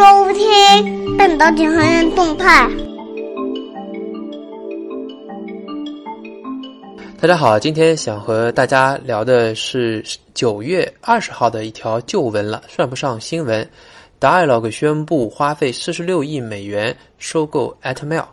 收听半岛警和人动态。大家好，今天想和大家聊的是九月二十号的一条旧闻了，算不上新闻。Dialog 宣布花费四十六亿美元收购 Atmail。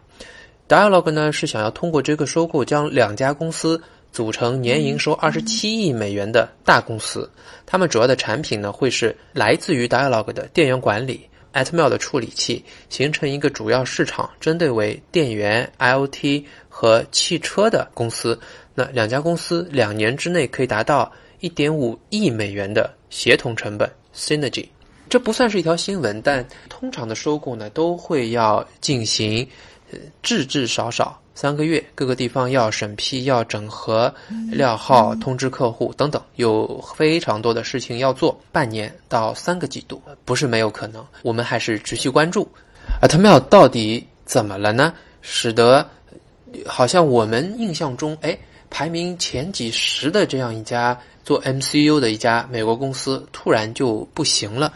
Dialog 呢是想要通过这个收购，将两家公司组成年营收二十七亿美元的大公司。他们主要的产品呢会是来自于 Dialog 的电源管理、Atmel 的处理器，形成一个主要市场，针对为电源、IoT 和汽车的公司。那两家公司两年之内可以达到一点五亿美元的协同成本 synergy，这不算是一条新闻，但通常的收购呢都会要进行，呃，至至少少三个月，各个地方要审批、要整合、料号、通知客户等等，有非常多的事情要做，半年到三个季度不是没有可能。我们还是持续关注，Atmail 到底怎么了呢？使得好像我们印象中，哎。排名前几十的这样一家做 MCU 的一家美国公司，突然就不行了。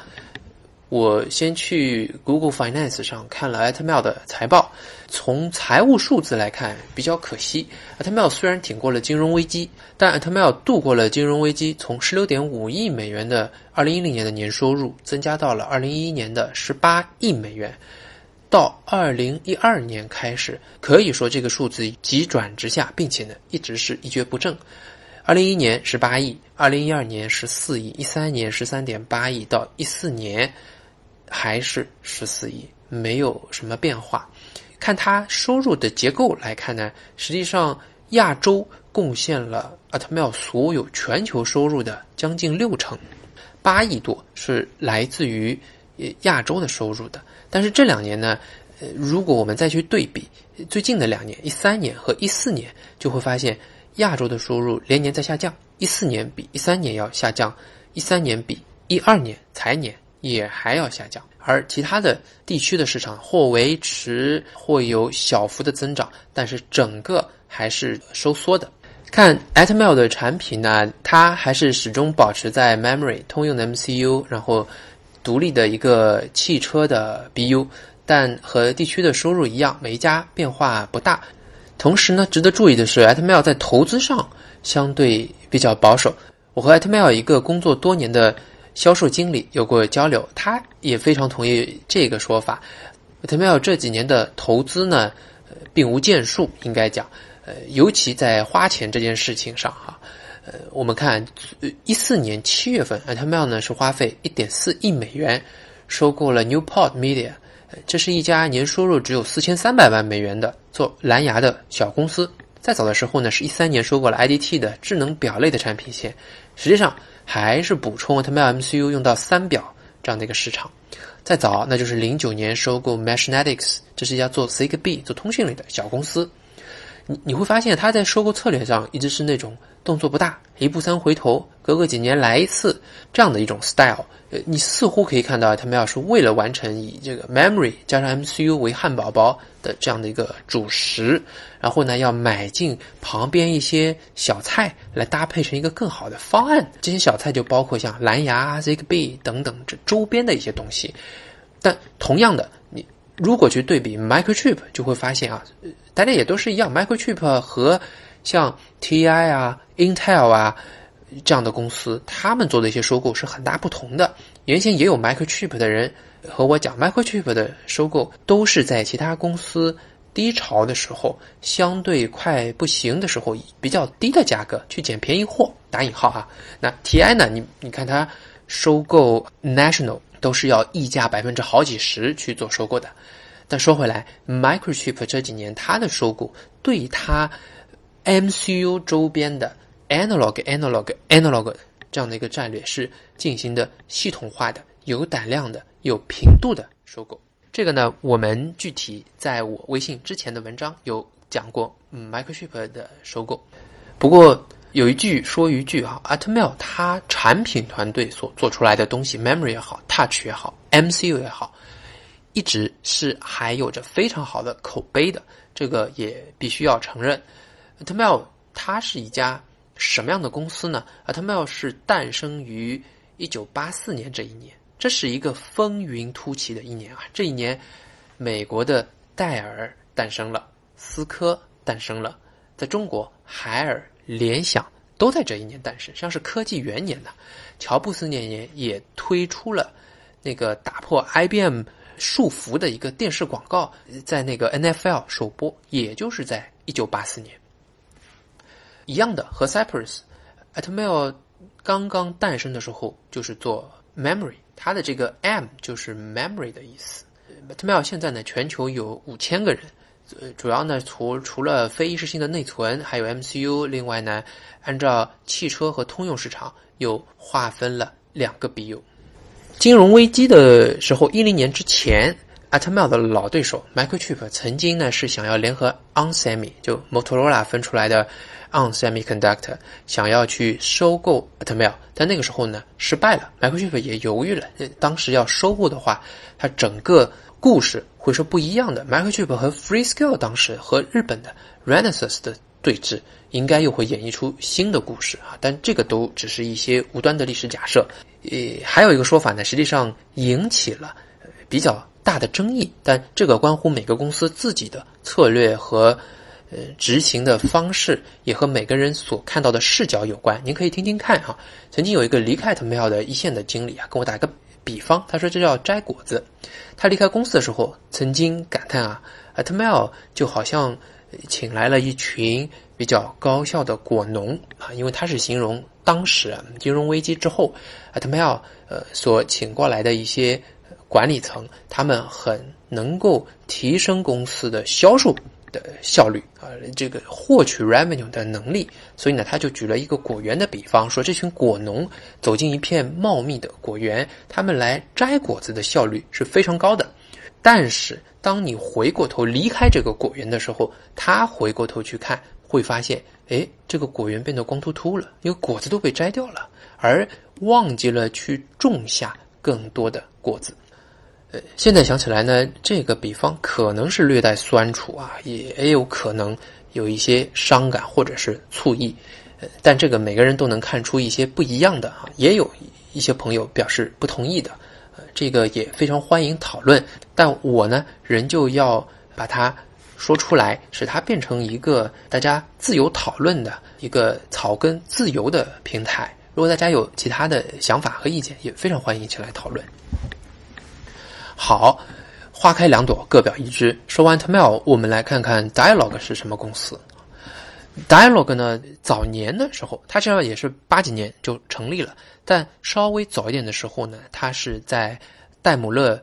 我先去 Google Finance 上看了 Atmail 的财报，从财务数字来看比较可惜。，ATM 虽然挺过了金融危机，但 ATM 度过了金融危机，从十六点五亿美元的二零一零年的年收入，增加到了二零一一年的十八亿美元。到二零一二年开始，可以说这个数字急转直下，并且呢一直是一蹶不振。二零一一年十八亿，二零一二年十四亿，一三年十三点八亿，到一四年还是十四亿，没有什么变化。看它收入的结构来看呢，实际上亚洲贡献了 Atmel 所有全球收入的将近六成，八亿多是来自于亚洲的收入的。但是这两年呢，呃，如果我们再去对比最近的两年，一三年和一四年，就会发现亚洲的收入连年在下降，一四年比一三年要下降，一三年比一二年财年也还要下降，而其他的地区的市场或维持或有小幅的增长，但是整个还是收缩的。看 Atmel 的产品呢，它还是始终保持在 Memory 通用的 MCU，然后。独立的一个汽车的 BU，但和地区的收入一样，每一家变化不大。同时呢，值得注意的是，Atmel 在投资上相对比较保守。我和 Atmel 一个工作多年的销售经理有过交流，他也非常同意这个说法。Atmel 这几年的投资呢，呃并无建树，应该讲，呃，尤其在花钱这件事情上，哈。呃，我们看一四年七月份，Atmel 呢是花费一点四亿美元收购了 Newport Media，这是一家年收入只有四千三百万美元的做蓝牙的小公司。再早的时候呢，是一三年收购了 IDT 的智能表类的产品线，实际上还是补充了他们 MCU 用到三表这样的一个市场。再早，那就是零九年收购 Meshnetics，这是一家做 Zigbee 做通讯类的小公司。你你会发现，他在收购策略上一直是那种。动作不大，一步三回头，隔个几年来一次，这样的一种 style，呃，你似乎可以看到他们要是为了完成以这个 memory 加上 MCU 为汉堡包的这样的一个主食，然后呢，要买进旁边一些小菜来搭配成一个更好的方案。这些小菜就包括像蓝牙、Zigbee 等等这周边的一些东西。但同样的，你如果去对比 Microchip，就会发现啊，大家也都是一样，Microchip 和像 TI 啊。Intel 啊，这样的公司，他们做的一些收购是很大不同的。原先也有 Microchip 的人和我讲，Microchip 的收购都是在其他公司低潮的时候，相对快不行的时候，以比较低的价格去捡便宜货（打引号哈）。那 TI 呢？你你看它收购 National 都是要溢价百分之好几十去做收购的。但说回来，Microchip 这几年它的收购对它 MCU 周边的。analog analog analog 这样的一个战略是进行的系统化的、有胆量的、有频度的收购。这个呢，我们具体在我微信之前的文章有讲过，Microchip 的收购。不过有一句说一句啊，Atmail 它产品团队所做出来的东西，memory 也好，touch 也好，MCU 也好，一直是还有着非常好的口碑的。这个也必须要承认 Atmel 它是一家。什么样的公司呢？Atmel 是诞生于一九八四年这一年，这是一个风云突起的一年啊！这一年，美国的戴尔诞生了，思科诞生了，在中国，海尔、联想都在这一年诞生，像是科技元年呢。乔布斯那年也推出了那个打破 IBM 束缚的一个电视广告，在那个 NFL 首播，也就是在一九八四年。一样的，和 Cypress，Atmel 刚刚诞生的时候就是做 Memory，它的这个 M 就是 Memory 的意思。Atmel 现在呢，全球有五千个人，主要呢除除了非意识性的内存，还有 MCU，另外呢，按照汽车和通用市场。又划分了两个 BU。金融危机的时候，一零年之前，Atmel 的老对手 Microchip 曾经呢是想要联合 Onsemi，就 Motorola 分出来的 Onsemi Conductor，想要去收购 Atmel，但那个时候呢失败了，Microchip 也犹豫了。当时要收购的话，它整个故事会是不一样的。Microchip 和 Freescale 当时和日本的 Renesas 的对峙。应该又会演绎出新的故事啊，但这个都只是一些无端的历史假设。呃，还有一个说法呢，实际上引起了比较大的争议，但这个关乎每个公司自己的策略和呃执行的方式，也和每个人所看到的视角有关。您可以听听看哈。曾经有一个离开 Atmel 的一线的经理啊，跟我打个比方，他说这叫摘果子。他离开公司的时候，曾经感叹啊，Atmel 就好像请来了一群。比较高效的果农啊，因为他是形容当时金融危机之后，Atmel 呃所请过来的一些管理层，他们很能够提升公司的销售的效率啊，这个获取 revenue 的能力。所以呢，他就举了一个果园的比方，说这群果农走进一片茂密的果园，他们来摘果子的效率是非常高的。但是当你回过头离开这个果园的时候，他回过头去看。会发现，哎，这个果园变得光秃秃了，因为果子都被摘掉了，而忘记了去种下更多的果子。呃，现在想起来呢，这个比方可能是略带酸楚啊，也有可能有一些伤感或者是醋意。呃，但这个每个人都能看出一些不一样的啊，也有一些朋友表示不同意的，这个也非常欢迎讨论。但我呢，仍旧要把它。说出来，使它变成一个大家自由讨论的一个草根自由的平台。如果大家有其他的想法和意见，也非常欢迎一起来讨论。好，花开两朵，各表一枝。说完 Tmel，我们来看看 Dialog 是什么公司。Dialog 呢，早年的时候，它实际上也是八几年就成立了，但稍微早一点的时候呢，它是在戴姆勒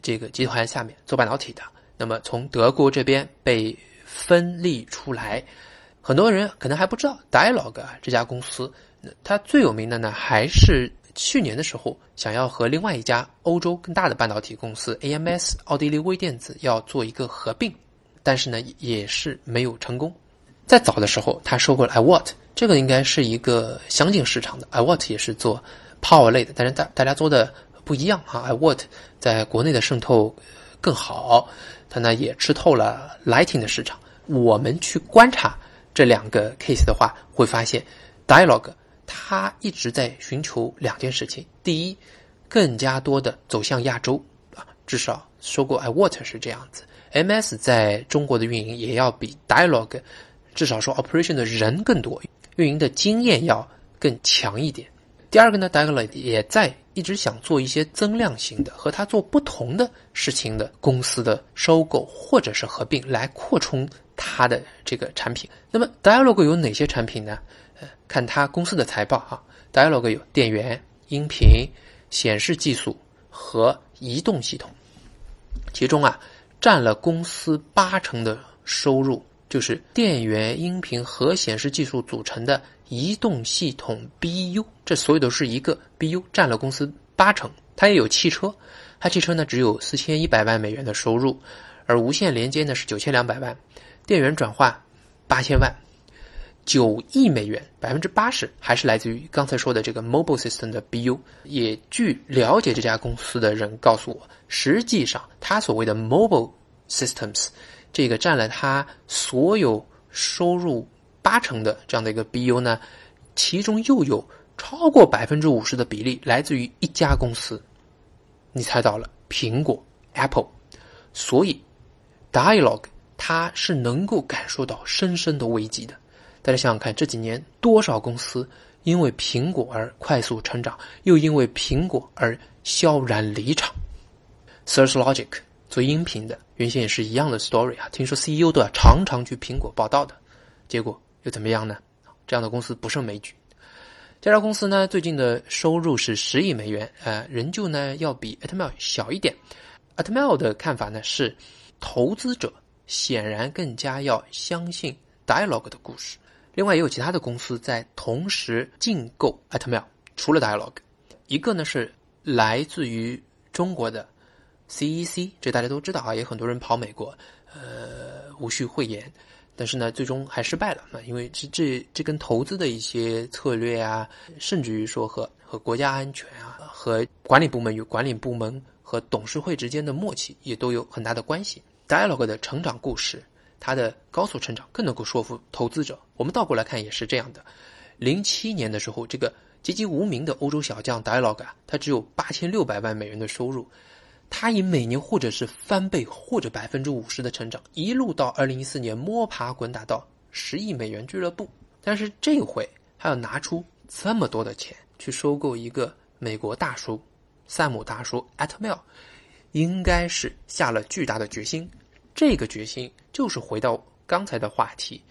这个集团下面做半导体的。那么从德国这边被分立出来，很多人可能还不知道 Dialog 这家公司，它最有名的呢还是去年的时候想要和另外一家欧洲更大的半导体公司 AMS 奥地利微电子要做一个合并，但是呢也是没有成功。在早的时候，他收购了 iwat 这个应该是一个相近市场的 iwat 也是做 Power 类的，但是大大家做的不一样啊，iWatt 在国内的渗透更好。它呢也吃透了 Lighting 的市场。我们去观察这两个 case 的话，会发现 Dialog 它一直在寻求两件事情：第一，更加多的走向亚洲啊，至少说过 iWatt 是这样子。MS 在中国的运营也要比 Dialog 至少说 operation 的人更多，运营的经验要更强一点。第二个呢，Dialog 也在。一直想做一些增量型的和他做不同的事情的公司的收购或者是合并，来扩充它的这个产品。那么，Dialog 有哪些产品呢？看它公司的财报啊，Dialog 有电源、音频、显示技术和移动系统，其中啊，占了公司八成的收入，就是电源、音频和显示技术组成的。移动系统 BU，这所有都是一个 BU，占了公司八成。它也有汽车，它汽车呢只有四千一百万美元的收入，而无线连接呢是九千两百万，电源转换八千万，九亿美元，百分之八十还是来自于刚才说的这个 Mobile System 的 BU。也据了解这家公司的人告诉我，实际上他所谓的 Mobile Systems 这个占了它所有收入。八成的这样的一个 BU 呢，其中又有超过百分之五十的比例来自于一家公司，你猜到了，苹果 Apple。所以，Dialogue 它是能够感受到深深的危机的。大家想想看，这几年多少公司因为苹果而快速成长，又因为苹果而悄然离场。Search Logic 做音频的，原先也是一样的 story 啊。听说 CEO 都要常常去苹果报道的，结果又怎么样呢？这样的公司不胜枚举。这家公司呢，最近的收入是十亿美元，呃，仍旧呢要比 Atmel 小一点。Atmel 的看法呢是，投资者显然更加要相信 Dialog 的故事。另外也有其他的公司在同时竞购 Atmel，除了 Dialog，一个呢是来自于中国的 CEC，这大家都知道啊，也很多人跑美国，呃，无需讳言。但是呢，最终还失败了啊，因为这这这跟投资的一些策略啊，甚至于说和和国家安全啊，和管理部门与管理部门。和董事会之间的默契也都有很大的关系。Dialog 的成长故事，它的高速成长更能够说服投资者。我们倒过来看也是这样的。零七年的时候，这个籍籍无名的欧洲小将 Dialog 啊，他只有八千六百万美元的收入，他以每年或者是翻倍或者百分之五十的成长，一路到二零一四年摸爬滚打到十亿美元俱乐部。但是这回他要拿出这么多的钱去收购一个美国大叔。萨姆大叔 Atmel 应该是下了巨大的决心，这个决心就是回到刚才的话题，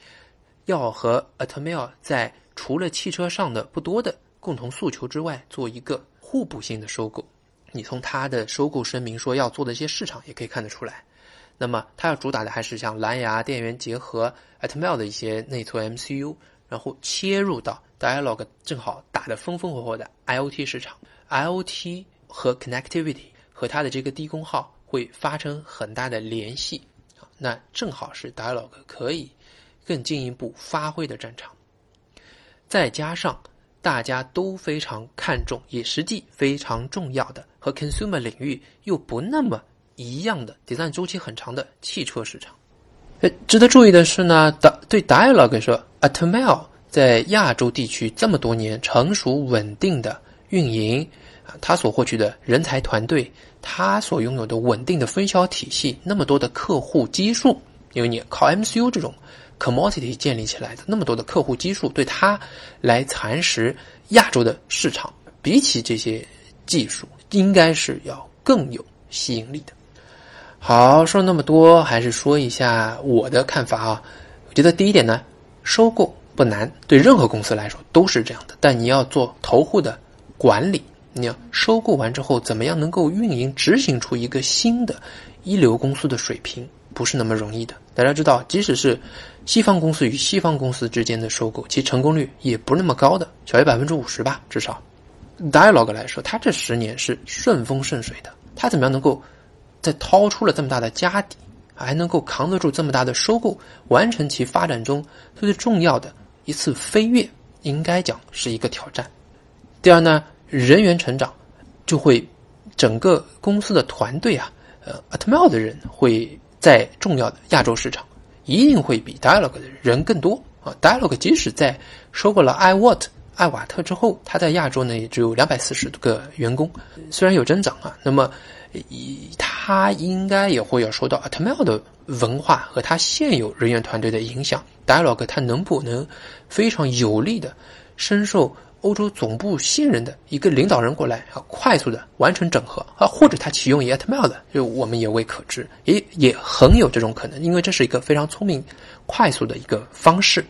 要和 Atmel 在除了汽车上的不多的共同诉求之外，做一个互补性的收购。你从他的收购声明说要做的一些市场也可以看得出来。那么他要主打的还是像蓝牙电源结合 Atmel 的一些内存 MCU，然后切入到 Dialog 正好打得风风火火的 IOT 市场，IOT。和 connectivity 和它的这个低功耗会发生很大的联系，那正好是 Dialog 可以更进一步发挥的战场。再加上大家都非常看重，也实际非常重要的和 consumer 领域又不那么一样的 design 周期很长的汽车市场。呃，值得注意的是呢，对 Dialog 说，Atmel 在亚洲地区这么多年成熟稳定的运营。啊他所获取的人才团队，他所拥有的稳定的分销体系，那么多的客户基数，因为你靠 MCU 这种 commodity 建立起来的那么多的客户基数，对他来蚕食亚洲的市场，比起这些技术，应该是要更有吸引力的。好，说了那么多，还是说一下我的看法啊。我觉得第一点呢，收购不难，对任何公司来说都是这样的，但你要做投户的管理。你要收购完之后，怎么样能够运营执行出一个新的一流公司的水平，不是那么容易的。大家知道，即使是西方公司与西方公司之间的收购，其成功率也不那么高的，小于百分之五十吧，至少。Dialog 来说，它这十年是顺风顺水的。它怎么样能够在掏出了这么大的家底，还能够扛得住这么大的收购，完成其发展中最重要的一次飞跃，应该讲是一个挑战。第二呢？人员成长，就会整个公司的团队啊，呃，Atmel 的人会在重要的亚洲市场一定会比 Dialog 的人更多啊。Dialog 即使在收购了 iWatt 艾瓦特之后，它在亚洲呢也只有两百四十个员工，虽然有增长啊，那么它应该也会要受到 Atmel 的文化和它现有人员团队的影响。Dialog 它能不能非常有力的深受？欧洲总部现任的一个领导人过来啊，快速的完成整合啊，或者他启用 Atmel 的，就我们也未可知，也也很有这种可能，因为这是一个非常聪明、快速的一个方式。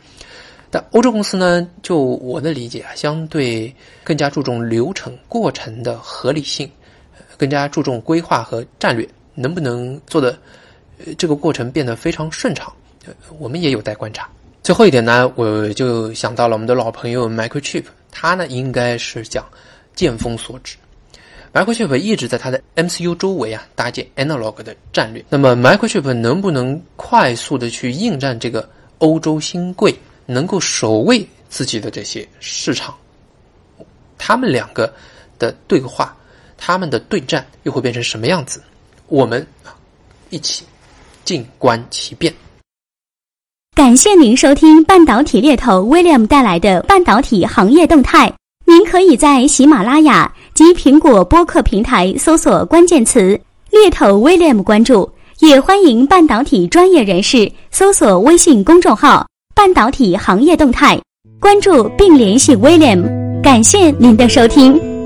但欧洲公司呢，就我的理解啊，相对更加注重流程过程的合理性，更加注重规划和战略，能不能做的这个过程变得非常顺畅，我们也有待观察。最后一点呢，我就想到了我们的老朋友 Microchip。他呢，应该是讲见风所指。Microchip 一直在它的 MCU 周围啊搭建 Analog 的战略。那么 Microchip 能不能快速的去应战这个欧洲新贵，能够守卫自己的这些市场？他们两个的对话，他们的对战又会变成什么样子？我们，一起静观其变。感谢您收听半导体猎头 William 带来的半导体行业动态。您可以在喜马拉雅。及苹果播客平台搜索关键词“猎头 William” ”关注，也欢迎半导体专业人士搜索微信公众号“半导体行业动态”，关注并联系 William。感谢您的收听。